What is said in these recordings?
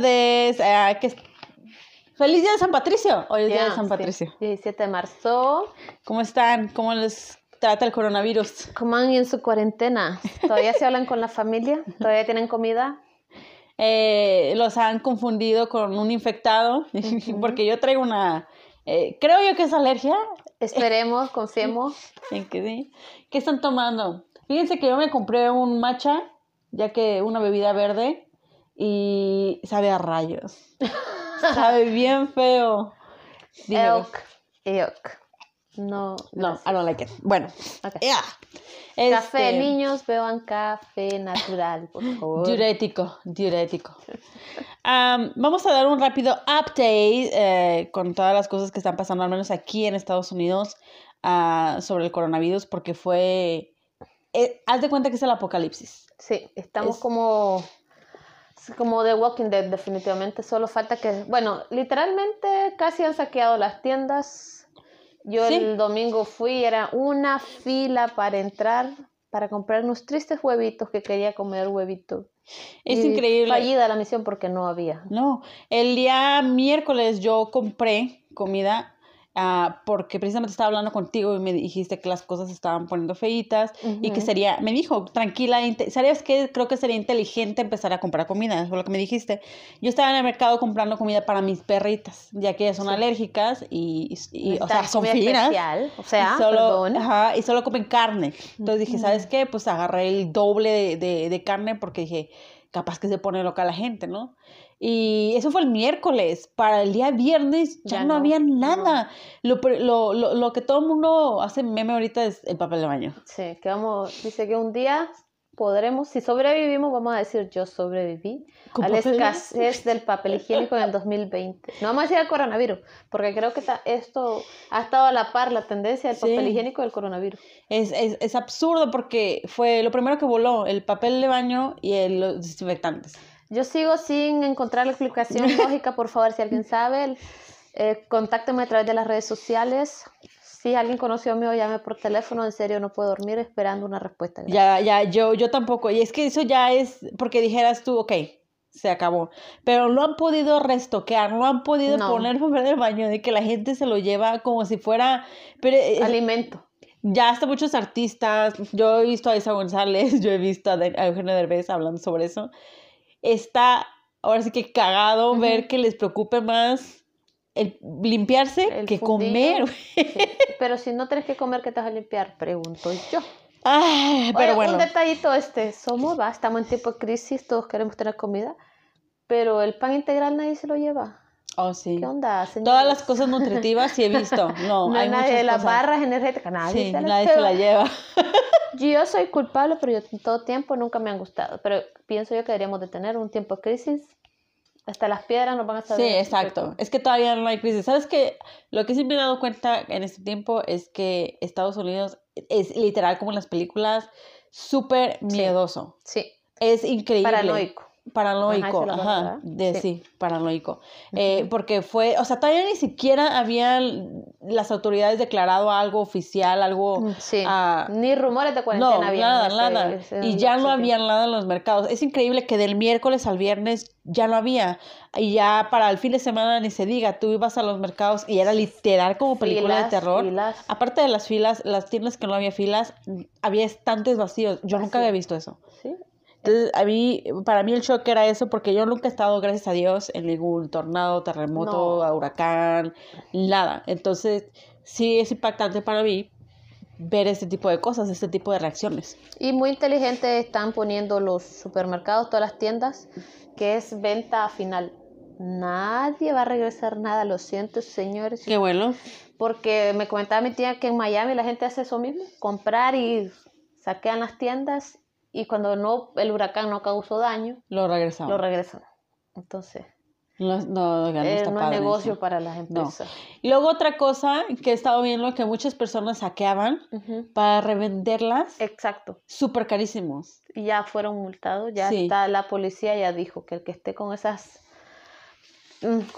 tardes. eh, que- Feliz día de San Patricio. Hoy es día de San sí. Patricio. 17 de marzo. ¿Cómo están? ¿Cómo les trata el coronavirus? ¿Cómo van en su cuarentena? ¿Todavía se hablan con la familia? ¿Todavía tienen comida? Eh, los han confundido con un infectado, porque yo traigo una, eh, creo yo que es alergia, Esperemos, confiemos. en que sí. ¿Qué están tomando? Fíjense que yo me compré un matcha, ya que una bebida verde, y sabe a rayos. sabe bien feo. Elk. Elk. No. No. I don't like it. Bueno, Ok. ya. Café, Este, niños, beban café natural, por favor. Diurético, diurético. Am, vamos a dar un rápido update eh, con todas las cosas que están pasando, al menos aquí en Estados Unidos, ah, sobre el coronavirus, porque fue... eh, haz de cuenta que es el apocalipsis. Sí, estamos Es- como, como The Walking Dead, definitivamente. Solo falta que, bueno, literalmente casi han saqueado las tiendas. Yo Sí. el domingo fui, era una fila para entrar, para comprar unos tristes huevitos que quería comer huevito. Es Y increíble. Fallida la misión porque no había. No, el día miércoles yo compré comida ah, porque precisamente estaba hablando contigo y me dijiste que las cosas se estaban poniendo feitas y que sería, me dijo, tranquila, ¿sabes qué? Creo que sería inteligente empezar a comprar comida, eso fue lo que me dijiste. Yo estaba en el mercado comprando comida para mis perritas, ya que ellas son Sí. alérgicas y, y- o sea, son finas. especial, o sea, y solo, ajá, y solo comen carne. Entonces dije, ¿sabes qué? Pues agarré el doble de, de- de carne porque dije, capaz que se pone loca la gente, ¿no? Y eso fue el miércoles. Para el día viernes ya, Ya no, no, había no. nada. Lo, lo, lo, lo que todo el mundo hace meme ahorita es el papel de baño. Sí, que vamos, dice que un día podremos, si sobrevivimos, vamos a decir yo sobreviví ¿Con a la escasez del papel higiénico en el 2020. No vamos a decir al coronavirus, porque creo que ta- esto ha estado a la par la tendencia del Sí. papel higiénico del coronavirus. Es, es, es absurdo porque fue lo primero que voló, el papel de baño y el- los desinfectantes. Yo sigo sin encontrar la explicación lógica, por favor, si alguien sabe, eh, contácteme a través de las redes sociales. Si alguien conoció mío, llame por teléfono, en serio no puedo dormir esperando una respuesta. Ya, ya, yo, yo tampoco. Y es que eso ya es porque dijeras tú, ok, se acabó. Pero lo han podido restoquear, no han podido No. poner papel de baño, de que la gente se lo lleva como si fuera... Pero eh, Alimento. ya hasta muchos artistas, yo he visto a Isa González, yo he visto a, De- a Eugenio Derbez hablando sobre eso. Está ahora sí que cagado ver que les preocupe más el limpiarse El que fundillo. comer. Sí. Pero si no tienes que comer, ¿qué te vas a limpiar? Pregunto yo. Ay, pero Oye, bueno. Un detallito este, somos, va, estamos en tiempo de crisis, todos queremos tener comida, pero el pan integral nadie se lo lleva. Oh, sí. ¿Qué onda, señores? Todas las cosas nutritivas sí he visto. No, No hay nadie muchas de las cosas. barras energéticas, nadie Sí, se las nadie se la lleva. lleva. Yo soy culpable, pero yo en todo tiempo nunca me han gustado. Pero pienso yo que deberíamos de tener un tiempo de crisis. Hasta las piedras nos van a Sí, saber. exacto. Es que todavía no hay crisis. ¿Sabes qué? Lo que sí me he dado cuenta en este tiempo es que Estados Unidos es literal como en las películas, súper Sí. miedoso. Sí, Es increíble. paranoico. Paranoico, Ajá, de, sí. sí. paranoico. Eh, porque fue, o sea, todavía ni siquiera habían las autoridades declarado algo oficial, algo... Mm, Sí. ah, Ni rumores de cuarentena no, había nada, ese- nada. Y ya no había nada en los mercados. Es increíble que del miércoles al viernes ya no había. Y ya para el fin de semana ni se diga, tú ibas a los mercados y era literal como película de terror. filas. Aparte de las filas, las tiendas que no había filas, había estantes vacíos. Yo nunca había visto eso. Sí. Entonces, a mí, para mí el shock era eso, porque yo nunca he estado, gracias a Dios, en ningún tornado, terremoto, No. huracán, nada. Entonces, sí es impactante para mí ver este tipo de cosas, este tipo de reacciones. Y muy inteligente están poniendo los supermercados, todas las tiendas, que es venta final. Nadie va a regresar nada, lo siento, señores. Qué bueno. Porque me comentaba mi tía que en Miami la gente hace eso mismo, comprar y saquean las tiendas y cuando no el huracán no causó daño, Lo regresamos. lo regresan. Entonces, No, no, no, eh, no es negocio eso. para las empresas. Y luego otra cosa que he estado viendo que muchas personas saqueaban para revenderlas Exacto. súper carísimos. Y ya fueron multados, ya Sí. está la policía ya dijo que el que esté con esas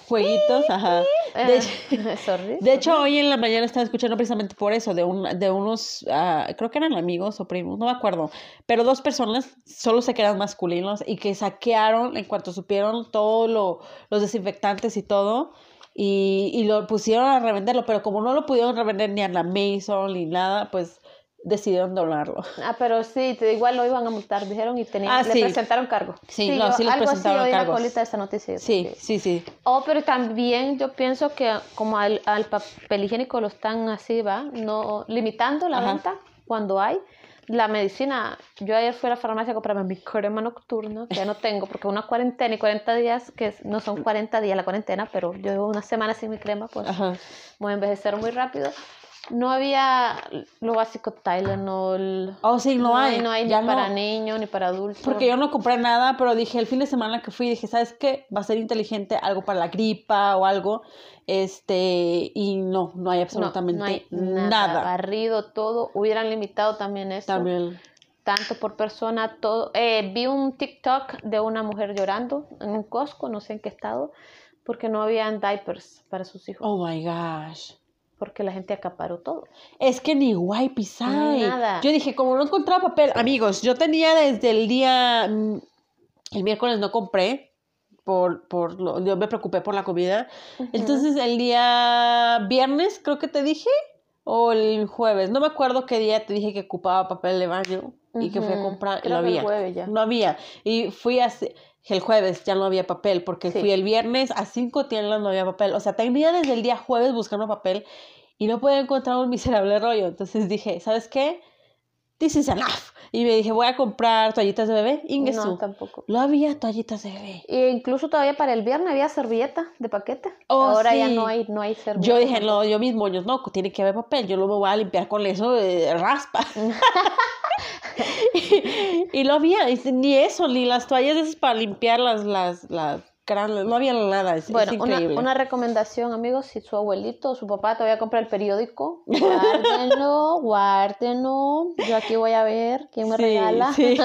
jueguitos, ajá. De, sorry. de hecho, hoy en la mañana estaba escuchando precisamente por eso, de, un, de unos, ah, creo que eran amigos o primos, no me acuerdo, pero dos personas solo se quedan masculinos y que saquearon en cuanto supieron todo lo, los desinfectantes y todo. Y, y lo pusieron a revenderlo, pero como no lo pudieron revender ni a la Mason ni nada, pues decidieron donarlo. Ah, pero sí, te- igual lo iban a multar, dijeron, y tenían, Ah, le sí. presentaron cargo. Sí, no, sí les algo presentaron así cargos. colita esta noticia. Sí, sí, sí. Oh, pero también yo pienso que como al, al papel higiénico lo están así, ¿va? No, limitando la Ajá. venta cuando hay. La medicina, yo ayer fui a la farmacia a comprarme mi crema nocturna, que ya no tengo, porque una cuarentena y 40 días, que no son 40 días la cuarentena, pero yo llevo una semana sin mi crema, pues Ajá. voy a envejecer muy rápido. No había lo básico Tylenol. Oh, sí, no, hay. No hay ni ya para no. niños ni para adultos. Porque yo no compré nada, pero dije el fin de semana que fui, dije, ¿sabes qué? Va a ser inteligente algo para la gripa o algo. Este, y no, no hay No, absolutamente no hay nada. nada. Barrido todo. Hubieran limitado también eso. También. Tanto por persona, todo. Eh, vi un TikTok de una mujer llorando en un Costco, no sé en qué estado, porque no habían diapers para sus hijos. Oh my gosh. Porque la gente acaparó todo. Es que ni hay. nada. Yo dije, como no encontraba papel, amigos, yo tenía desde el día, mm, el miércoles no compré, por, por lo- yo me preocupé por la comida. Entonces el día viernes, creo que te dije, o el jueves, no me acuerdo qué día te dije que ocupaba papel de baño y que fui a comprar no había. ya. No había. Y fui a, el jueves ya no había papel, porque Sí. fui el viernes a cinco tiendas no había papel. O sea, tenía desde el día jueves buscando papel y no podía encontrar un miserable rollo. Entonces dije, ¿sabes qué? This is enough. Y me dije, voy a comprar toallitas de bebé. No, Ingesu. tampoco. No había toallitas de bebé. E incluso todavía para el viernes había servilleta de paquete. Oh, Ahora ya no hay, no hay servilleta. Yo dije, no, yo mis moños, no, tiene que haber papel. Yo no me voy a limpiar con eso de raspa. y no había, y ni eso, ni las toallas esas para limpiar las, las, las no había nada. Es, es Bueno, una, increíble. una recomendación, amigos, si su abuelito o su papá todavía compra el periódico, guárdenlo, guárdenlo. Yo aquí voy a ver quién me Sí, regala. sí,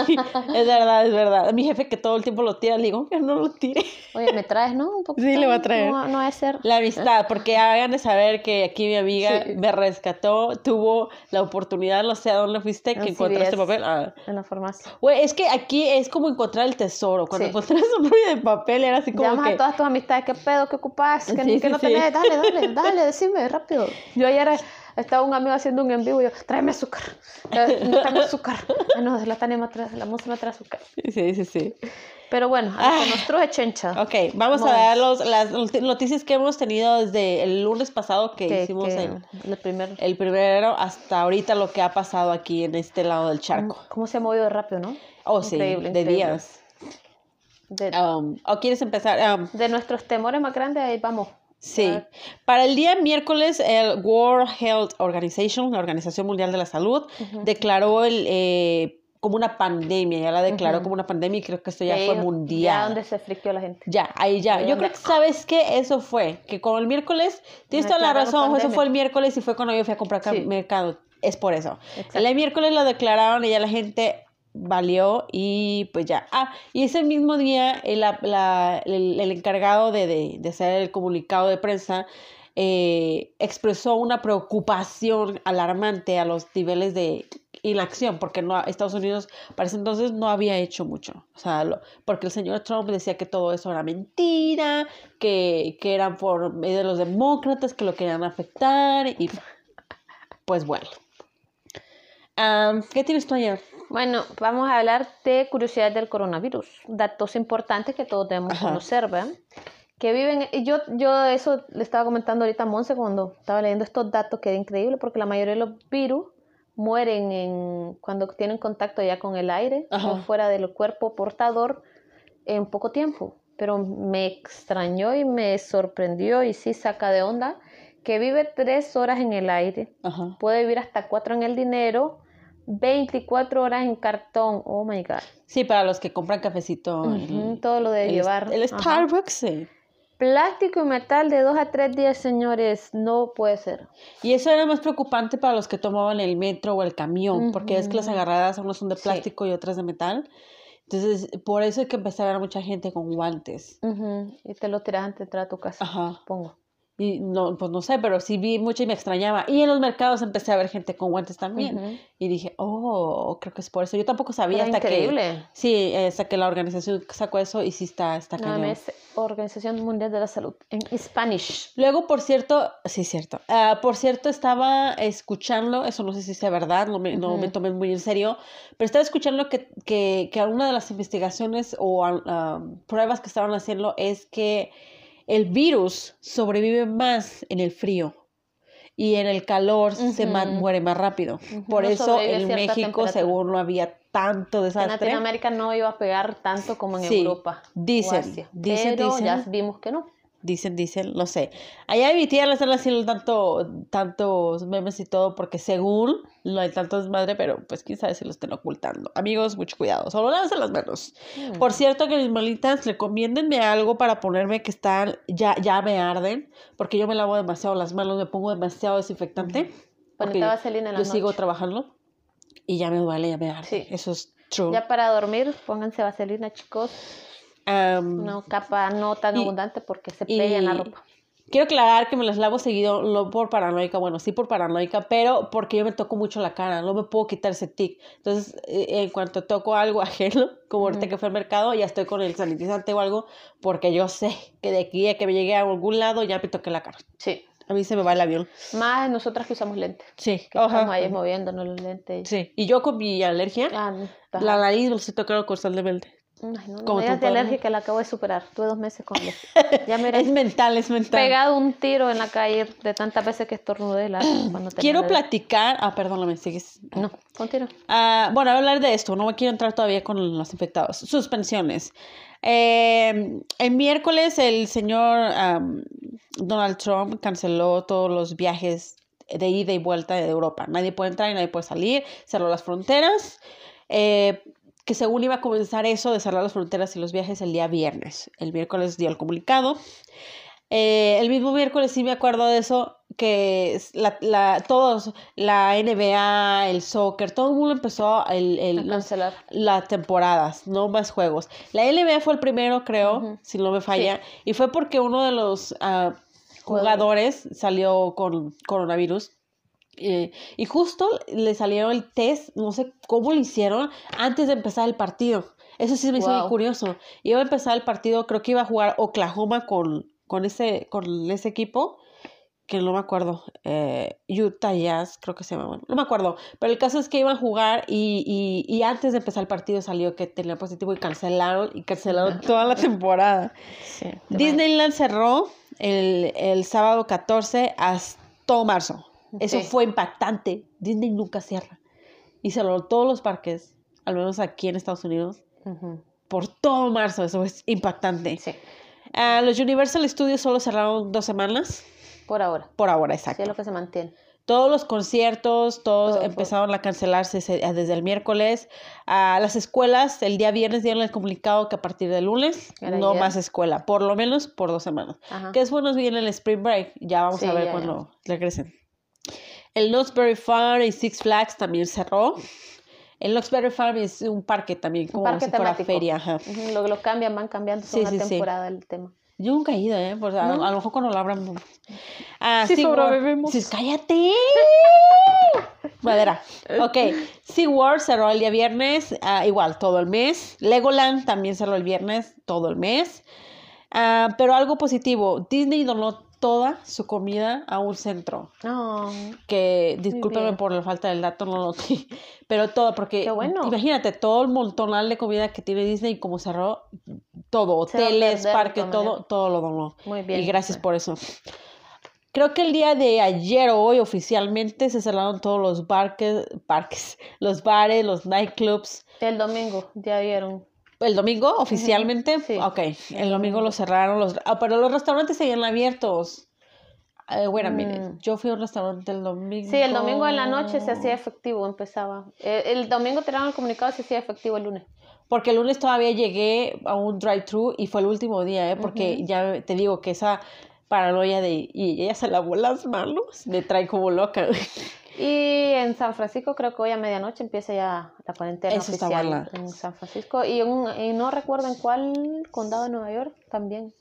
es verdad, es verdad. Mi jefe que todo el tiempo lo tira, le digo que no lo tire. Oye, ¿me traes, no? Un poquito. Sí, le voy a traer. No, no va a ser. La amistad, porque hagan de saber que aquí mi amiga Sí. me rescató, tuvo la oportunidad, no sé a dónde fuiste, que En encontraste papel. Ah. En la farmacia. Güey, es que aquí es como encontrar el tesoro. Cuando Sí. encontrás un rollo de papel era así como Llamas que... a todas tus amistades, ¿qué pedo? ¿Qué ocupas? ¿Qué, Sí, qué sí, no sí. tenés? Dale, dale, dale, decime, rápido. Yo ayer eh, estaba un amigo haciendo un en vivo y yo, tráeme azúcar. Eh, No tráeme azúcar. Ah, no, la tenemos atrás, la música no trae azúcar. Sí, sí, sí. Pero bueno, a Ah. chencha. Ok, vamos a dar los, las not- noticias que hemos tenido desde el lunes pasado que, que, hicimos que el, el primero. el primero hasta ahorita lo que ha pasado aquí en este lado del charco. ¿Cómo se ha movido rápido, no? Oh, sí, de increíble. días. De, Um, ¿O quieres empezar? Um, de nuestros temores más grandes, ahí vamos. Sí. Para el día miércoles, el World Health Organization, la Organización Mundial de la Salud, declaró el, eh, como una pandemia, ya la declaró como una pandemia y creo que esto ya fue Ya mundial. donde se friqueó la gente. Ya, ahí ya. Ahí Yo donde- creo que, ¿sabes qué? Eso fue, que como el miércoles, tienes toda la razón, eso fue el miércoles y fue cuando yo fui a comprar Sí. mercado. Es por eso. Exacto. El miércoles lo declararon y ya la gente valió y pues ya. Ah, y ese mismo día el, la- el, el encargado de, de, de hacer el comunicado de prensa eh, expresó una preocupación alarmante a los niveles de inacción, porque no, Estados Unidos para ese entonces no había hecho mucho. O sea, porque el señor Trump decía que todo eso era mentira, que, que eran por medio de los demócratas que lo querían afectar y pues bueno. Am, ¿Qué tienes tú allá? Bueno, vamos a hablar de curiosidades del coronavirus, datos importantes que todos debemos Ajá. conocer, ¿verdad? Que viven, y yo, yo eso le estaba comentando ahorita a Monse cuando estaba leyendo estos datos, que era increíble porque la mayoría de los virus mueren en, cuando tienen contacto ya con el aire Ajá. o fuera del cuerpo portador en poco tiempo. Pero me extrañó y me sorprendió y sí saca de onda que vive tres horas en el aire Ajá. puede vivir hasta 4 en el dinero, 24 horas en cartón. Oh my God. Sí, para los que compran cafecito. Ujú, el- todo lo de el, llevar. el. Starbucks, sí. Plástico y metal de 2 a 3 días, señores. No puede ser. Y eso era más preocupante para los que tomaban el metro o el camión, porque es que las agarradas unas son de Sí. plástico y otras de metal. Entonces, por eso hay que empezar a ver mucha gente con guantes. Ujú, Y te lo tiras antes de entrar a tu casa, Ajá. supongo. Y no, pues no sé, pero sí vi mucho y me extrañaba. Y en los mercados empecé a ver gente con guantes también. Ujú. Y dije, oh, creo que es por eso. Yo tampoco sabía Pero hasta que... increíble. Sí, eh, hasta que la organización sacó eso y sí está, está cañón. OMS, Organización Mundial de la Salud, en Spanish. Luego, por cierto, sí, cierto. Ah, por cierto, estaba escuchando, eso no sé si sea verdad, no me, no me Ujú. tomé muy en serio, pero estaba escuchando que, que, que alguna de las investigaciones o ah, pruebas que estaban haciendo es que el virus sobrevive más en el frío y en el calor se muere más rápido. Por no eso en México, según no había tanto En desastre. Latinoamérica no iba a pegar tanto como en Sí, Europa. o dicen, Asia. dicen, pero ya vimos que no. Dicen, dicen, no sé. Allá en mi tía le están haciendo tanto, tantos memes y todo, porque según no hay tanto desmadre, pero pues quién sabe si lo estén ocultando. Amigos, mucho cuidado, solo lávense las manos. Mm. Por cierto, que mis malitas, recomiéndenme algo para ponerme que están, ya, ya me arden, porque yo me lavo demasiado las manos, me pongo demasiado desinfectante, porque vaselina en la yo sigo noche. trabajando y ya me duele, ya me arde. Sí. Eso es true. Ya para dormir, pónganse vaselina, chicos. Am, Una capa no tan y- abundante porque se pega en la ropa. Quiero aclarar que me las lavo seguido, no por paranoica, bueno, sí por paranoica, pero porque yo me toco mucho la cara, no me puedo quitar ese tic. Entonces, eh, en cuanto toco algo ajeno, como ahorita Ujú. que fui al mercado, ya estoy con el sanitizante o algo, porque yo sé que de aquí a que me llegue a algún lado ya me toqué la cara. Sí. A mí se me va el avión. Más nosotras que usamos lentes. Sí, Que estamos ahí moviéndonos los lentes. Sí, y yo con mi alergia, Ah, la nariz me estoy tocando constantemente. Ay, no, como tu que la acabo de superar. Tuve dos meses con alergia. Ya me Es mental, es mental. pegado un tiro en la calle de tantas veces que estornudé la, cuando Quiero platicar, ah, perdóname, sigues. No, continúa. Ah, bueno, voy a hablar de esto, no me quiero entrar todavía con los infectados. Suspensiones. Eh, el miércoles el señor Donald Trump canceló todos los viajes de ida y vuelta de Europa. Nadie puede entrar y nadie puede salir. Cerró las fronteras. Eh, que según iba a comenzar eso de cerrar las fronteras y los viajes el día viernes. El miércoles dio el comunicado. Eh, el mismo miércoles sí me acuerdo de eso, que la, la- todos, la NBA, el soccer, todo el mundo empezó el, el- A cancelar. las temporadas, no más juegos. La NBA fue el primero, creo, si no me falla, y fue porque uno de los ah, jugadores salió con coronavirus. Eh, y justo le salió el test, no sé cómo lo hicieron, antes de empezar el partido. Eso sí me hizo muy curioso. Iba a empezar el partido, creo que iba a jugar Oklahoma con, con, ese, con ese equipo, que no me acuerdo. eh, Utah Jazz, creo que se llama. bueno, no me acuerdo. Pero el caso es que iban a jugar y, y, y antes de empezar el partido salió que tenía positivo y cancelaron y cancelaron toda la temporada. Sí, Disneyland cerró el, el sábado 14 hasta todo marzo. Eso Sí. fue impactante. Disney nunca cierra. Y cerró todos los parques, al menos aquí en Estados Unidos, por todo marzo. Eso es impactante. Sí, Ah, los Universal Studios solo cerraron dos semanas. por ahora. Por ahora, Sí, exacto. es lo que se mantiene. Todos los conciertos, todos Todo fue- empezaron a cancelarse ese- desde el miércoles. A las escuelas, el día viernes dieron el comunicado que a partir del lunes Era no ayer. más escuela, por lo menos por dos semanas. Ajá. Que después nos viene el Spring Break, ya vamos Sí, a ver ya, cuando regresen. El Knoxbury Farm y Six Flags también cerró. El Knoxbury Farm es un parque también, como parque si fuera temático. feria. ajá. Lo cambian, van cambiando Sí, la sí. temporada del tema. Yo nunca he ido, ¿eh? Pues a, ¿No? a lo mejor cuando lo abran. Ah, Sí sobrevivimos. Sí, cállate. Madera. Ok. SeaWorld cerró el día viernes, ah, igual, todo el mes. Legoland también cerró el viernes, todo el mes. Ah, pero algo positivo, Disney donó toda su comida a un centro. No, Que, discúlpeme por la falta del dato, no lo noté. Pero todo, porque bueno. imagínate todo el montonal de comida que tiene Disney, como cerró todo, hoteles, parques, todo, todo lo donó. muy bien. Y gracias por eso. Creo que el día de ayer o hoy oficialmente se cerraron todos los parques, parques, los bares, los nightclubs. El domingo ya vieron. El domingo oficialmente, sí. ok, el domingo lo cerraron, los, ah, pero los restaurantes seguían abiertos. Eh, bueno, miren, Mm. yo fui a un restaurante el domingo. Sí, el domingo en la noche se hacía efectivo, empezaba. Eh, El, domingo tiraron el comunicado y se hacía efectivo el lunes. Porque el lunes todavía llegué a un drive-thru y fue el último día, ¿eh? Porque ya te digo que esa paranoia de y ella se lavó las manos me trae como loca. Y en San Francisco creo que hoy a medianoche empieza ya la cuarentena Eso está oficial buena. en San Francisco. Y, un- y no recuerdo en cuál condado de Nueva York también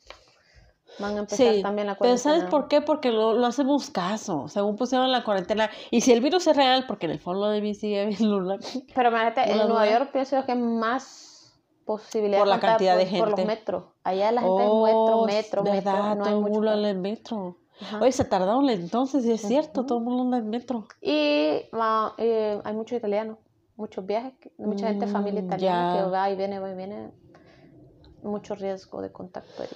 van a empezar Sí, también la pero cuarentena. ¿sabes por qué? Porque lo, lo hacemos caso, según pusieron la cuarentena. Y si el virus es real, porque en el fondo de mí sigue bien Luna. Pero imagínate, en Nueva. York pienso que es más posibilidad Por la cantidad de por, por los gente. metros. Allá la gente es metro, metro, metro, ¿verdad? no hay el mucho. en metro. Ajá. Oye, se tardaron entonces, es cierto, Ujú. todo el mundo anda en metro. Y ah, eh, hay muchos italianos, muchos viajes, mucha gente, familia Mm, italiana ya. que va y viene, va y viene. Mucho riesgo de contacto. ahí.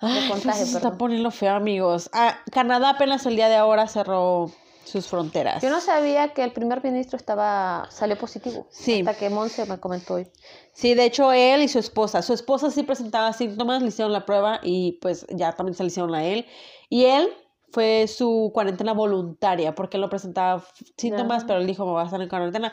Ay, contagio, se está poniendo feo, amigos. Ah, Canadá apenas el día de ahora cerró sus fronteras. Yo no sabía que el primer ministro estaba salió positivo. Sí. Hasta que Monse me comentó hoy. Sí, de hecho él y su esposa. Su esposa sí presentaba síntomas, le hicieron la prueba y pues ya también se le hicieron a él. Y él fue su cuarentena voluntaria porque él no presentaba síntomas, pero él dijo me voy a estar en cuarentena.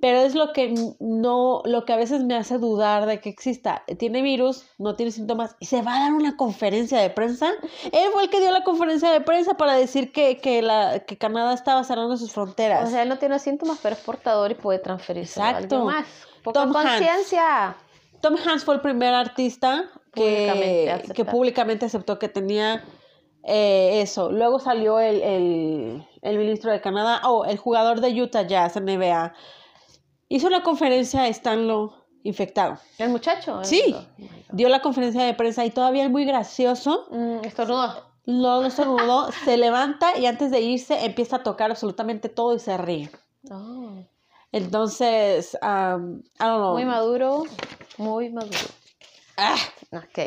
Pero es lo que no, lo que a veces me hace dudar de que exista. Tiene virus, no tiene síntomas y se va a dar una conferencia de prensa. Él fue el que dio la conferencia de prensa para decir que, que, la, que Canadá estaba cerrando sus fronteras. O sea, él no tiene síntomas, pero es portador y puede transferirse a Exacto. alguien más. Poca Tom Hanks. conciencia. Tom Hanks fue el primer artista Públicamente que, aceptar. que públicamente aceptó que tenía eh, eso. Luego salió el, el, el ministro de Canadá, o el jugador de Utah Jazz, NBA. Hizo una conferencia estando infectado. El muchacho. el- Sí. Oh. Dio la conferencia de prensa y todavía es muy gracioso. Mm, estornudo. No lo estornudó, se levanta y antes de irse empieza a tocar absolutamente todo y se ríe. Oh. Entonces, um, I don't know. Muy maduro. Muy maduro. Ah,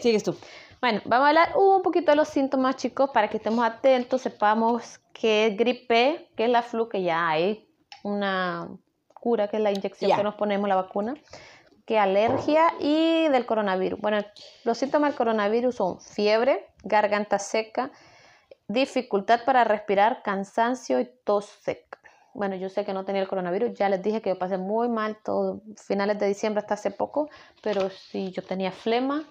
sigues tú. Bueno, vamos a hablar un poquito de los síntomas, chicos, para que estemos atentos, sepamos que es gripe, que es la flu, que ya hay una cura, que es la inyección que nos ponemos, la vacuna, que alergia y del coronavirus. Bueno, los síntomas del coronavirus son fiebre, garganta seca, dificultad para respirar, cansancio y tos seca. Bueno, yo sé que no tenía el coronavirus, ya les dije que yo pasé muy mal todo, finales de diciembre hasta hace poco, pero sí, yo tenía flema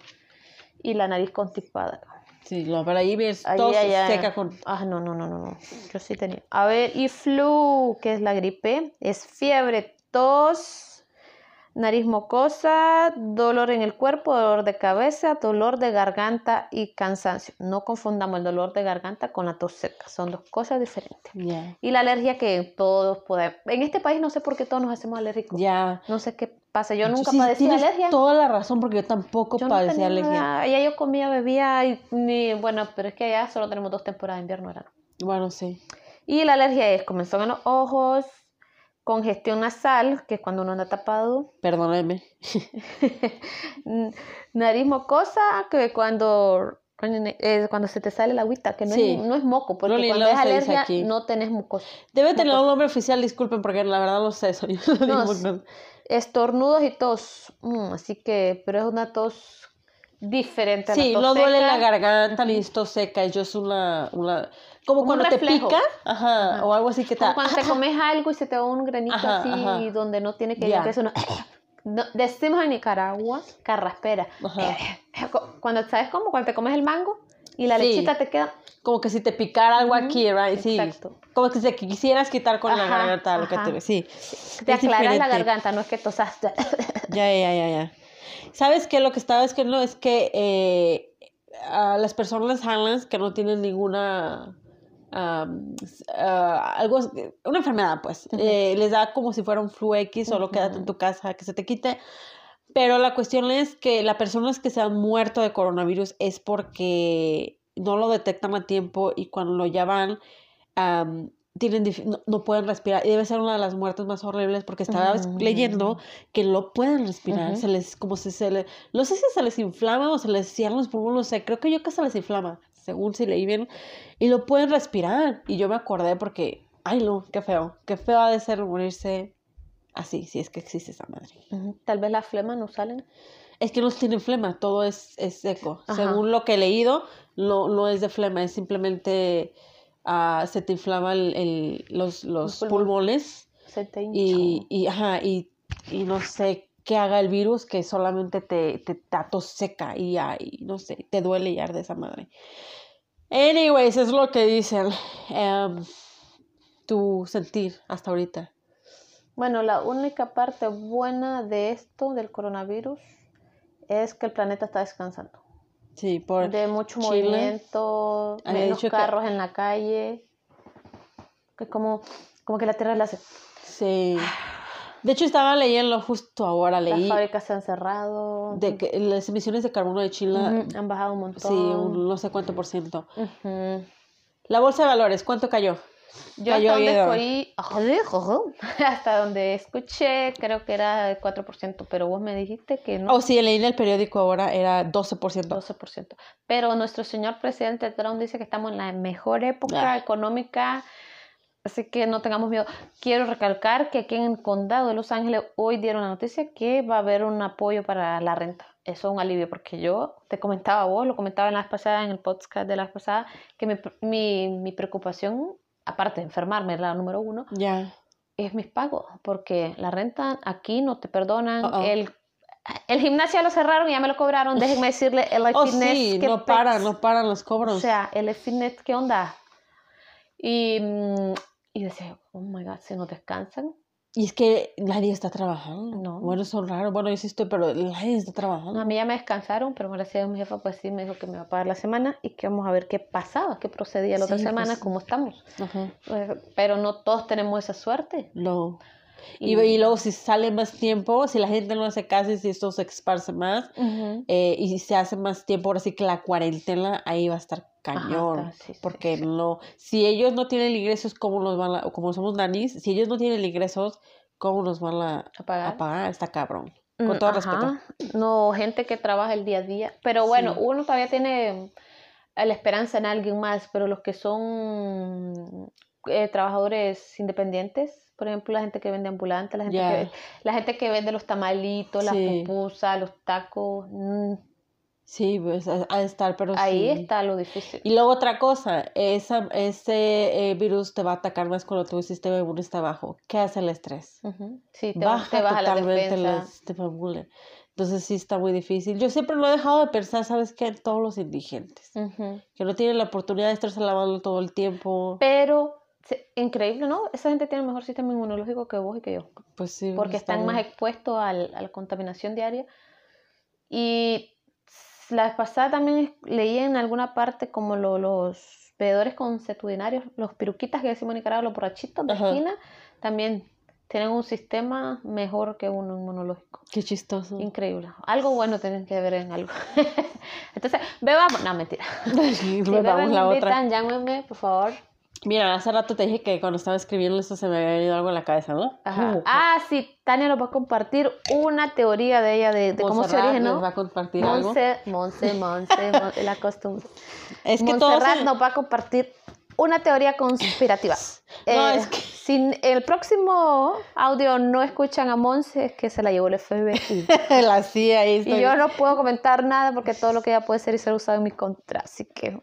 y la nariz constipada. Sí, lo, pero ahí ves Ahí, tos allá. seca con... Ah, no, no, no, no, no. Yo sí tenía. A ver, y flu, que es la gripe, es fiebre, tos, nariz mocosa, dolor en el cuerpo, dolor de cabeza, dolor de garganta y cansancio. No confundamos el dolor de garganta con la tos seca, son dos cosas diferentes. Y la alergia que todos podemos. En este país no sé por qué todos nos hacemos alérgicos. Ya. No sé qué pasa. Yo nunca Sí, padecí tienes alergia. toda la razón porque yo tampoco Yo padecí alergia. nada. Ya yo comía, bebía y ni, bueno, pero es que allá solo tenemos dos temporadas de invierno, verano. Bueno, sí. Y la alergia es comenzó en los ojos, congestión nasal, que es cuando uno anda tapado, Perdóneme. nariz mocosa, que cuando eh, cuando se te sale la agüita, que no, Sí. es, no es moco, porque cuando es alergia aquí. no tenés mucosa. Debe tener un nombre oficial, disculpen, porque la verdad no sé eso. Yo no. Estornudos y tos, mm, así que, pero es una tos diferente. a la Sí, tos no duele seca. la garganta ni esto seca, yo es una, una... Como cuando te pica, ajá, o algo así que. Como cuando te comes algo y se te va un granito Ajá, así ajá. donde no tiene que ir, uno- No, decimos en Nicaragua carraspera. Cuando, ¿sabes cómo? Cuando te comes el mango y la Sí. lechita te queda... Como que si te picara algo aquí, right? Sí. exacto. Como que si te quisieras quitar con la garganta lo que te... Sí. Te Es aclaras la garganta, no es que tosas. Ya, ya, ya, ya. ¿Sabes qué? Lo que estaba es que no, es que eh, a las personas sanas que no tienen ninguna... s- ah, algo, una enfermedad, pues, eh, les da como si fuera un flu X, solo quédate en tu casa que se te quite. Pero la cuestión es que las personas que se han muerto de coronavirus es porque no lo detectan a tiempo y cuando lo llaman am, tienen no, no pueden respirar. Y debe ser una de las muertes más horribles porque estaba Ujú. leyendo que no pueden respirar, se les como si se les no sé si se les inflama o se les cierran los pulmones, no sé, creo que yo que se les inflama, según si leí bien, y no pueden respirar y yo me acordé porque ay no, qué feo, qué feo ha de ser morirse así, si es que existe esa madre. Tal vez las flemas no salen. Es que no tienen flema, todo es, es seco. Ajá. Según lo que he leído, no, no es de flema, es simplemente ah, se te inflama el, el- los, los Los pulmones Se te y, y, ajá, y, y no sé qué haga el virus que solamente te, te da tos seca y, y no sé, te duele y arde esa madre. Anyways, es lo que dicen. Em, tu sentir hasta ahorita? Bueno, la única parte buena de esto, del coronavirus, es que el planeta está descansando. Sí, por De mucho Chile. movimiento, menos que- carros en la calle. Que como, como que la Tierra le hace. Sí. De hecho, estaba leyendo justo ahora, Las leí fábricas se han cerrado. de que las emisiones de carbono de Chile, han bajado un montón. sí, un no sé cuánto por ciento. La bolsa de valores, ¿cuánto cayó? Yo Cayó hasta donde fui, hasta donde escuché, creo que era de 4%, pero vos me dijiste que no, Oh, sí, leí en el periódico ahora, era 12%. 12%. Pero nuestro señor presidente Trump dice que estamos en la mejor época Ah. económica, así que no tengamos miedo. Quiero recalcar que aquí en el condado de Los Ángeles hoy dieron la noticia que va a haber un apoyo para la renta. Eso es un alivio, porque yo te comentaba a vos, lo comentaba en la vez pasada, en el podcast de la vez pasada, que mi, mi, mi preocupación, aparte de enfermarme, la número uno, Ya. es mis pagos, porque la renta aquí no te perdonan. El, el gimnasio lo cerraron y ya me lo cobraron. Déjenme decirle, el Oh, fitness. sí, ¿qué no paran, no paran los cobros. O sea, el fitness, ¿qué onda? Y, mm, y decía, oh my god, si no descansan. y es que nadie está trabajando. No. Bueno, eso es raro. Bueno, yo sí estoy, pero nadie está trabajando. A mí ya me descansaron, pero gracias a mi jefa, pues sí, me dijo que me iba a pagar la semana y que vamos a ver qué pasaba, qué procedía la otra Sí, semana, pues. cómo estamos. Ajá. Eh, Pero no todos tenemos esa suerte. No. Y, y luego si sale más tiempo, si la gente no hace caso y si esto se esparce más, Ujú. eh, y si se hace más tiempo, ahora sí que la cuarentena ahí va a estar cañón. sí, porque sí. no, si ellos no tienen ingresos, ¿cómo los van a, como somos nanis, si ellos no tienen ingresos, ¿cómo los van a, A pagar. a pagar? Está cabrón. Con Mm, todo ajá. No, gente que trabaja el día a día. Pero bueno, uno todavía tiene la esperanza en alguien más, pero los que son eh, trabajadores independientes, por ejemplo, la gente que vende ambulantes, la gente, que, la gente que vende los tamalitos, las pupusas, los tacos, mm, Sí, pues ha de estar, pero ahí sí. está lo difícil. Y luego otra cosa, esa, ese eh, virus te va a atacar más cuando tu sistema inmune está bajo. ¿Qué hace el estrés? Ujú. Sí, te, Baja te baja la totalmente el defensa. sistema inmune. Entonces sí está muy difícil. Yo siempre lo he dejado de pensar, ¿sabes qué? En todos los indigentes. Ujú. Que no tienen la oportunidad de estarse lavando todo el tiempo. Pero, increíble, ¿no? Esa gente tiene mejor sistema inmunológico que vos y que yo. Pues sí. porque está están más bien. expuestos al- a la contaminación diaria. Y la vez pasada también leí en alguna parte como lo- los bebedores consuetudinarios, los piruquitas que decimos en Nicaragua, los borrachitos de Ajá. esquina, también tienen un sistema mejor que uno inmunológico. Qué chistoso. Increíble. Algo bueno tienen que ver en algo. Entonces, bebamos. No, mentira. Beben, la otra. invitan, llámenme, por favor. Mira, hace rato te dije que cuando estaba escribiendo esto se me había venido algo en la cabeza, ¿no? Ajá. Ah, sí, Tania nos va a compartir una teoría de ella, de, de cómo se originó. nos va a compartir algo. Monse, Monse, Monse, Mon- la costumbre. Es que Montserrat nos va a compartir una teoría conspirativa. No, Eh, es que- Si el próximo audio no escuchan a Monse, es que se la llevó el FBI. la CIA ahí y estoy- yo no puedo comentar nada porque todo lo que ella puede ser y ser usado en mi contra. Así que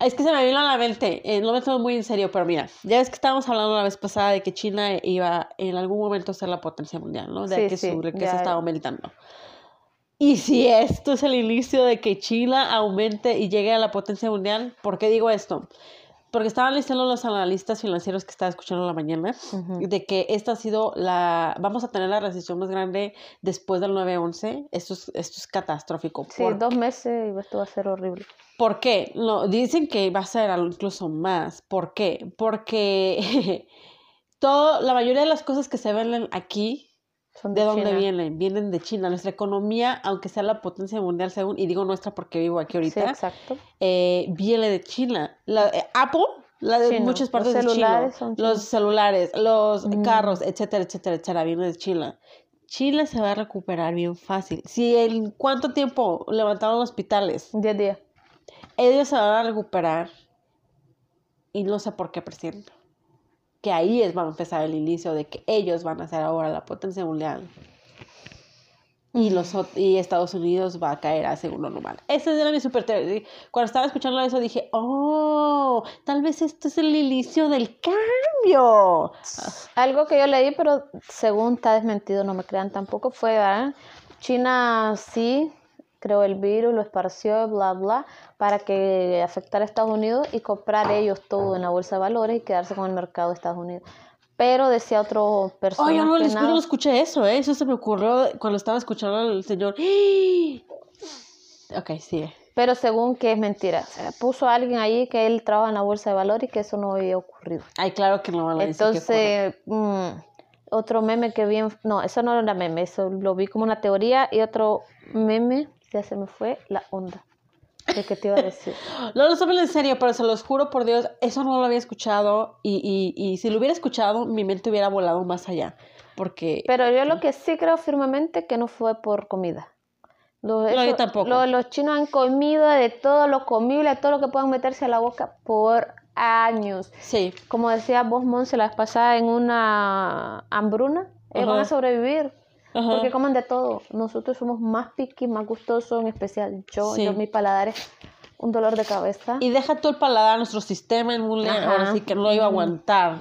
Es que se me vino a la mente, eh, no me tomo muy en serio, pero mira, ya ves que estábamos hablando la vez pasada de que China iba en algún momento a ser la potencia mundial, ¿no? De Sí, que, sí, su riqueza estaba aumentando. Y si esto es el inicio de que China aumente y llegue a la potencia mundial, ¿por qué digo esto? Porque estaban diciendo los analistas financieros que estaba escuchando en la mañana, de que esta ha sido la, vamos a tener la recesión más grande después del 9-11. Esto es, esto es catastrófico. sí, ¿Por dos meses y esto va a ser horrible. ¿Por qué? No, dicen que va a ser incluso más. ¿Por qué? Porque todo, la mayoría de las cosas que se venden aquí, Son ¿de dónde China. vienen? Vienen de China. Nuestra economía, aunque sea la potencia mundial según, y digo nuestra porque vivo aquí Sí, ahorita, exacto. eh, viene de China. La, eh, Apple, la de Chino. muchas Los partes de China. Los celulares, los Mm. carros, etcétera, etcétera, etcétera, viene de China. China se va a recuperar bien fácil. Si en cuánto tiempo levantaron hospitales, Diez días. ellos se van a recuperar y no sé por qué presiento. Que ahí es va a empezar el inicio de que ellos van a ser ahora la potencia mundial. Y, los, y Estados Unidos va a caer a segundo lugar. Esa era mi super teoría. Cuando estaba escuchando eso dije, oh, tal vez esto es el inicio del cambio. Algo que yo leí, pero según está desmentido, no me crean tampoco, fue, ¿verdad? China sí creó el virus, lo esparció, bla, bla, para que afectara a Estados Unidos y comprar ellos todo en la bolsa de valores y quedarse con el mercado de Estados Unidos. Pero decía otro persona Oh, yo no, que les- yo nada- no escuché eso, ¿eh? Eso se me ocurrió cuando estaba escuchando al señor. Ok, sigue. pero según que es mentira. Se puso alguien ahí que él trabaja en la bolsa de valores y que eso no había ocurrido. Ay, claro que no van a decir que. Entonces, mm, otro meme que vi, en- no, eso no era meme, eso lo vi como una teoría y otro meme, ya se me fue la onda. ¿De qué te iba a decir? No, no tomen en serio, pero se los juro por Dios, eso no lo había escuchado y, y, y si lo hubiera escuchado, mi mente hubiera volado más allá. Porque Pero yo lo que sí creo firmemente que no fue por comida. Lo- No, yo tampoco. lo- los chinos han comido de todo lo comible, todo lo que puedan meterse a la boca por años. sí, Como decía vos, Monse, la vez pasada en una hambruna, ellos van a sobrevivir. Ajá. Porque comen de todo. Nosotros somos más piqui, más gustosos, en especial yo, Sí. yo mi paladar es un dolor de cabeza. Y deja todo el paladar, nuestro sistema inmune, ahora sí que no lo iba a aguantar.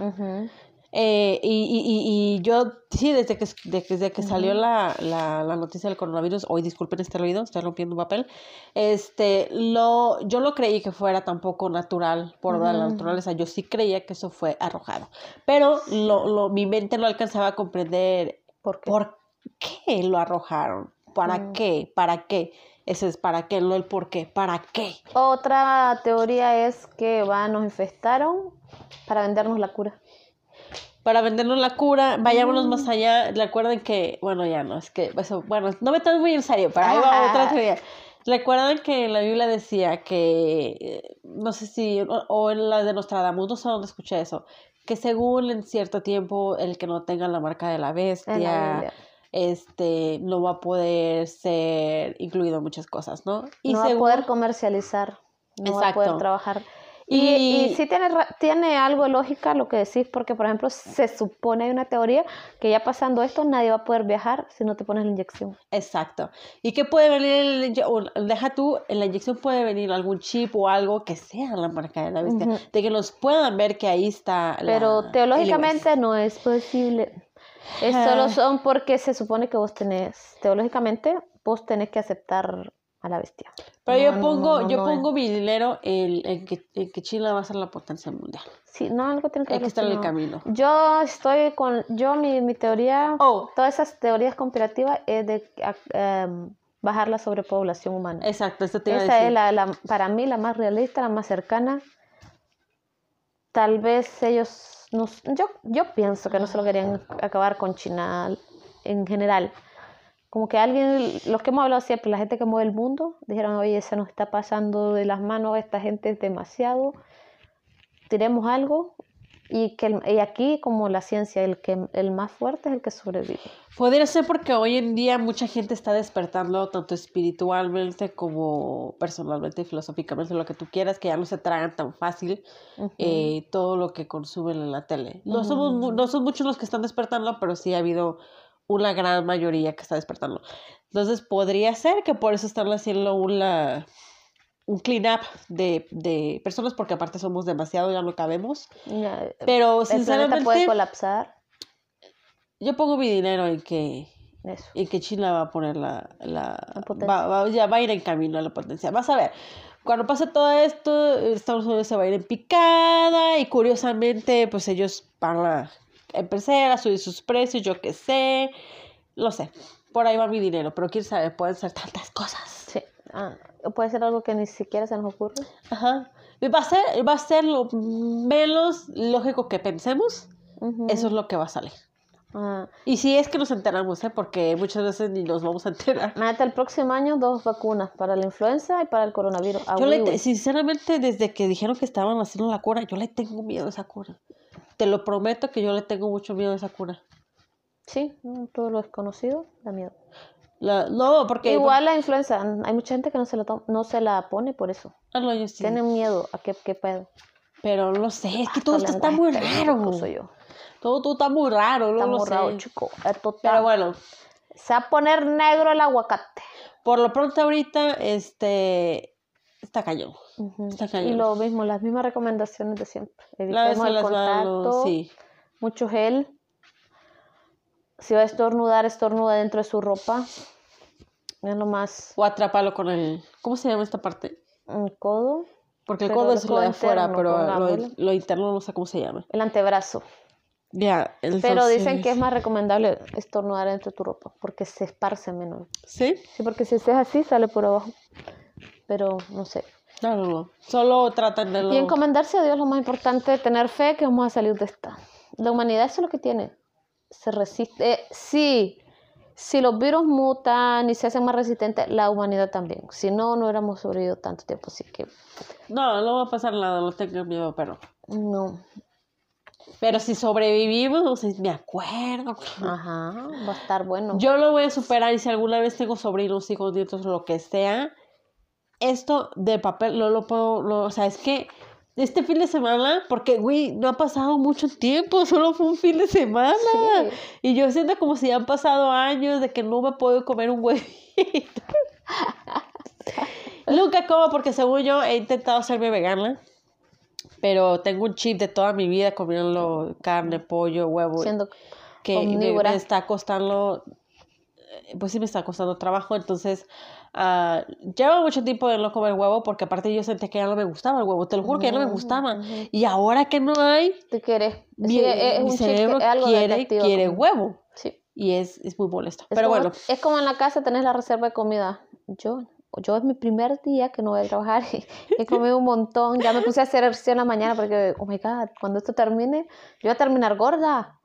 Eh, y, y, y, y yo, sí, desde que, desde que salió la, la, la noticia del coronavirus, hoy disculpen este ruido, estoy rompiendo un papel, este, lo, yo lo creí que fuera tampoco natural por de la naturaleza, yo sí creía que eso fue arrojado, pero lo, lo, mi mente no alcanzaba a comprender ¿Por qué? por qué lo arrojaron, para Mm. qué, para qué, ese es para qué, no el por qué, para qué. Otra teoría es que va, nos infestaron para vendernos la cura. para vendernos la cura, vayámonos Mm. más allá. Recuerden que, bueno, ya no, es que, eso, bueno, no me tomes muy en serio, pero ahí va otra teoría. Recuerdan que la Biblia decía que, eh, no sé si, o, o en la de Nostradamus, no sé dónde escuché eso, que según en cierto tiempo el que no tenga la marca de la bestia. Este, no va a poder ser incluido en muchas cosas, ¿no? Y no va a poder comercializar, no va a poder Exacto. trabajar. Y- Y, y sí tiene, tiene algo de lógica lo que decís, porque por ejemplo se supone, hay una teoría, que ya pasando esto nadie va a poder viajar si no te pones la inyección. Exacto. ¿Y qué puede venir? o deja tú, en la inyección puede venir algún chip o algo que sea la marca de la bestia, de que nos puedan ver que ahí está la- Pero el teológicamente no es posible. Es solo son porque se supone que vos tenés, teológicamente, vos tenés que aceptar a la bestia. Pero No, yo pongo, no, yo no pongo mi dinero en, en que, en que China va a ser la potencia mundial. Sí, no, algo tiene que Hay que estar en el camino. Yo estoy con, yo mi, mi teoría, Oh, todas esas teorías conspirativas es de a- em, bajar la sobrepoblación humana. exacto, esto te iba a Esa decir. es la, la- para mí la más realista, la más cercana. Tal vez ellos, nos, yo, yo pienso que no se lo querían acabar con China en general. Como que alguien, los que hemos hablado siempre, la gente que mueve el mundo, dijeron, oye, se nos está pasando de las manos, esta gente es demasiado, tiremos algo. Y, que y aquí, como la ciencia, el, que, el más fuerte es el que sobrevive. Podría ser porque hoy en día mucha gente está despertando tanto espiritualmente como personalmente filosóficamente, lo que tú quieras, que ya no se tragan tan fácil Ujú. eh, todo lo que consumen en la tele. No, somos, mu- Ujú. no son muchos los que están despertando, pero sí ha habido una gran mayoría que está despertando. Entonces podría ser que por eso están haciendo una, un clean up de, de personas, porque aparte somos demasiado, ya no cabemos. Pero planeta puede sinceramente, colapsar. yo pongo mi dinero en que Eso. y que China va a poner la, la, La va, va- ya va a ir en camino a la potencia. Vas a ver, cuando pase todo esto, Estados Unidos se va a ir en picada y curiosamente, pues ellos van a empezar a subir sus precios, yo qué sé, lo sé. Por ahí va mi dinero, pero quién sabe, pueden ser tantas cosas. Ah, puede ser algo que ni siquiera se nos ocurre. Ajá. Y va a ser, va a ser lo menos lógico que pensemos, eso es lo que va a salir. Ah, Y si es que nos enteramos, ¿eh? porque muchas veces ni nos vamos a enterar. mete el próximo año dos vacunas para la influenza y para el coronavirus. Ah, Yo le, oui, sinceramente, desde que dijeron que estaban haciendo la cura, yo le tengo miedo a esa cura. Te lo prometo que yo le tengo mucho miedo a esa cura. Sí, todo lo desconocido da miedo. La- no, porque... Igual la influenza, hay mucha gente que no se la, no se la pone por eso. Ah, no, yo sí. Tienen miedo a qué, qué pedo. Pero no sé, es que todo Hasta esto está muy raro. soy yo. Todo, todo está muy raro, no Está lo muy raro, sé. chico. Esto está- Pero bueno, Se va a poner negro el aguacate. por lo pronto ahorita, este... Está cañón. Está Y lo mismo, las mismas recomendaciones de siempre. Evitemos el contacto. sí. mucho gel. Si va a estornudar, estornuda dentro de su ropa. Es lo más. O atrápalo con el. ¿Cómo se llama esta parte? Un codo. Porque el codo el es lo de afuera, pero lo, lo interno no sé cómo se llama. El antebrazo. Ya, el Pero dicen que es más recomendable estornudar entre tu ropa porque se esparce menos. ¿Sí? Sí, porque si es así, sale por abajo. Pero no sé. No, no, no. Solo tratan de lo... Y encomendarse a Dios, lo más importante, tener fe que vamos a salir de esta. La humanidad eso es lo que tiene. Se resiste. Eh, sí, si los virus mutan y se hacen más resistentes, la humanidad también. Si no, no hubiéramos sobrevivido tanto tiempo. Así que No, no va a pasar nada, no tengo miedo, pero... no. Pero si sobrevivimos, me acuerdo. Ajá, va a estar bueno. Yo lo voy a superar y si alguna vez tengo sobrinos, hijos, nietos, lo que sea, esto de papel no lo puedo, no, o sea, es que este fin de semana, porque, güey, no ha pasado mucho tiempo, solo fue un fin de semana. Sí. Y yo siento como si han pasado años de que no me puedo comer un huevito. Nunca como porque según yo he intentado hacerme vegana, pero tengo un chip de toda mi vida comiendo carne, pollo, huevo Siendo que me está costando, eh, pues sí me está costando trabajo, entonces ah, llevo mucho tiempo de no comer huevo porque aparte yo sentí que ya no me gustaba el huevo, te lo juro que ya no me Ujú, gustaba. Y ahora que no hay, ¿Tú quieres? mi, Sí, es, mi un que- cerebro es algo quiere, quiere como- huevo Sí. y es, es muy molesto. Es Pero como- bueno, Es como en la casa tenés la reserva de comida. Yo, yo es mi primer día que no voy a trabajar y he comido un montón. Ya me puse a hacer ejercicio en la mañana porque, oh my God, cuando esto termine, yo voy a terminar gorda.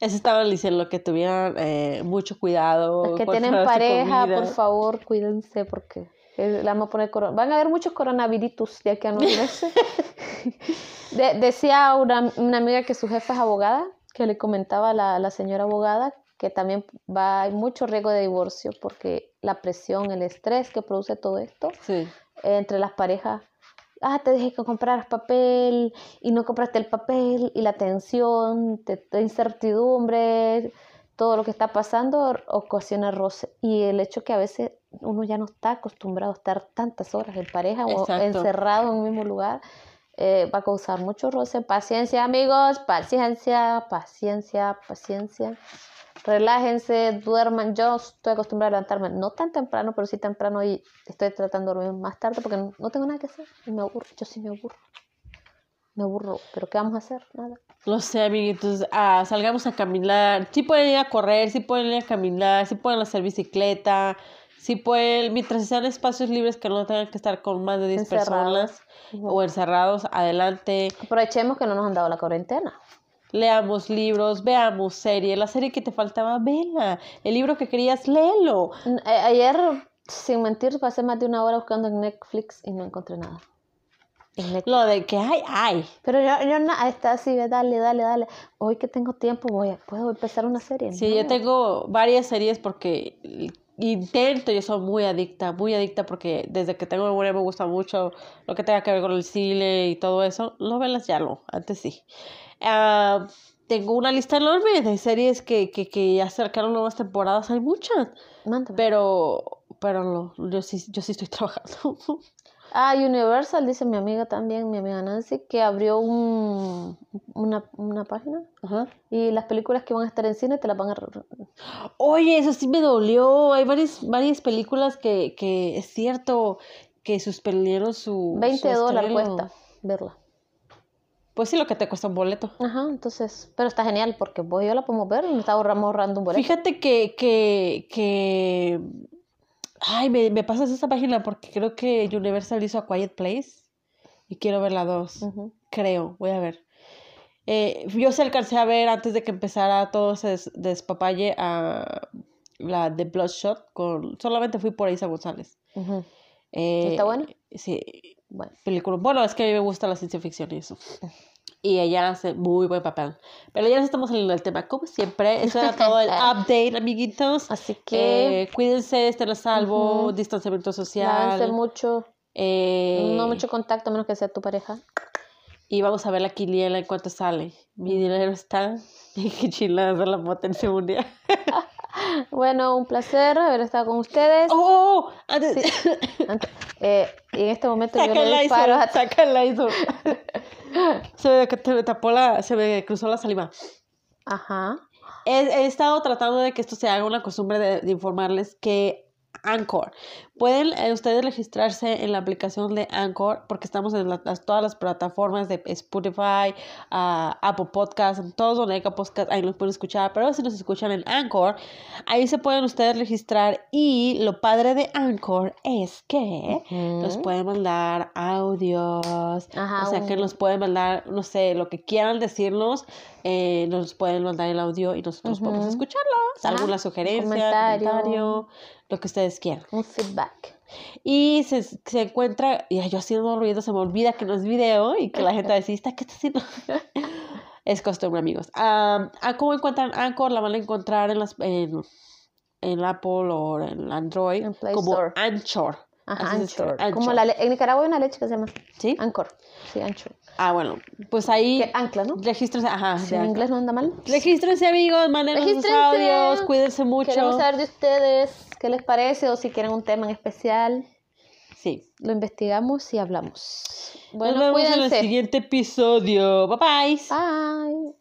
Eso estaban diciendo que tuvieran eh, mucho cuidado. Los que tienen pareja, por favor, cuídense porque le vamos a poner Van a haber muchos coronavirus de aquí a nueve meses. De- decía una, una amiga que su jefa es abogada, que le comentaba a la, la señora abogada que también va, hay mucho riesgo de divorcio porque la presión, el estrés que produce todo esto Sí. eh, entre las parejas. Ah, te dejé que compraras papel y no compraste el papel y la tensión, te, te incertidumbre, todo lo que está pasando ocasiona roce. Y el hecho que a veces uno ya no está acostumbrado a estar tantas horas en pareja o encerrado en un mismo lugar, eh, va a causar mucho roce. Paciencia, amigos, paciencia, paciencia, paciencia. Relájense, duerman. Yo estoy acostumbrada a levantarme no tan temprano, pero sí temprano y estoy tratando de dormir más tarde porque no, tengo nada que hacer y me aburro. Yo sí me aburro. Me aburro, pero ¿qué vamos a hacer? Nada. No sé, amiguitos, ah, salgamos a caminar. Sí pueden ir a correr, sí pueden ir a caminar, sí pueden hacer bicicleta, sí pueden, mientras sean espacios libres que no tengan que estar con más de 10 Encerrados. personas o encerrados, adelante. Aprovechemos que no nos han dado la cuarentena. Leamos libros, veamos series. La serie que te faltaba, vela. El libro que querías, léelo. A- Ayer, sin mentir, pasé más de una hora buscando en Netflix y no encontré nada. Lo de que hay, hay. Pero yo, yo na- está así, dale, dale, dale. Hoy que tengo tiempo, voy a, puedo empezar una serie. Sí, No. yo tengo varias series porque intento, yo soy muy adicta, muy adicta porque desde que tengo memoria me gusta mucho lo que tenga que ver con el cine y todo eso. Novelas ya no, antes sí. Ah, tengo una lista enorme de series que, que, que ya acercaron nuevas temporadas, hay muchas, Mándame. pero, pero no, yo sí, yo sí estoy trabajando. Ah, Universal, dice mi amiga también, mi amiga Nancy, que abrió un, una, una página Ajá. y las películas que van a estar en cine te las van a... Oye, eso sí me dolió. Hay varias, varias películas que, que es cierto que suspendieron su. 20 su dólares cuesta verla. Pues sí, lo que te cuesta un boleto. Ajá, entonces, pero está genial porque y yo la podemos ver y me está ahorrando, ahorrando un boleto. Fíjate que, que, que... Ay, me, me pasas esa página porque creo que Universal hizo A Quiet Place y quiero ver la dos. Ujú. Creo, voy a ver. Eh, yo se alcancé a ver antes de que empezara todo ese des- despapalle a la de Bloodshot con... Solamente fui por Isa González. Eh, ¿Está buena? Sí, Bueno, película. Bueno, es que a mí me gusta la ciencia ficción y eso. Y ella hace muy buen papel. Pero ya nos estamos saliendo del tema. Como siempre, eso era todo el update, amiguitos. así que Eh, cuídense, estén a salvo, Ujú. distanciamiento lávense social. mucho, eh, no mucho contacto a menos que sea tu pareja. Y vamos a ver la quiniela en cuanto sale. Mi dinero está. Qué chilada hacer la potencia mundial. Bueno, un placer haber estado con ustedes. ¡Oh! oh, oh! Antes- Ant- eh, y en este momento yo Saca le disparo a... saca el. Se me, se me tapó la, se me cruzó la saliva. Ajá. He, he estado tratando de que esto se haga una costumbre de, de informarles que Anchor. Pueden eh, ustedes registrarse en la aplicación de Anchor porque estamos en la- las- todas las plataformas de Spotify, ah, Apple Podcast, en todos donde haya podcast, ahí nos pueden escuchar. Pero si nos escuchan en Anchor, ahí se pueden ustedes registrar. Y lo padre de Anchor es que nos pueden mandar audios. Ajá, o sea, que nos pueden mandar, no sé, lo que quieran decirnos, eh, nos pueden mandar el audio y nosotros podemos Ujú. escucharlo. Ajá, Alguna un sugerencia, comentario. comentario, lo que ustedes quieran. Un feedback. Y se, se encuentra, y yo haciendo ruido, se me olvida que no es video y que la gente va a decir, "¿Esta ¿qué está haciendo? es costumbre, amigos. Am, ¿a ¿Cómo encuentran Anchor? La van a encontrar en, las, en, en Apple o en Android En Play como Store. Anchor. Ajá, escribe, Anchor. Como Anchor. la en Nicaragua hay una leche que se llama ¿Sí? Anchor. Sí, Anchor. Ah, bueno, pues ahí Que ancla, ¿no? regístrense, ajá, Si de en inglés no anda mal. Regístrense, amigos, manden sus audios, cuídense mucho. Queremos saber de ustedes qué les parece o si quieren un tema en especial. Sí. Lo investigamos y hablamos. Nos Bueno, vemos en el siguiente episodio. Bye bye. Bye.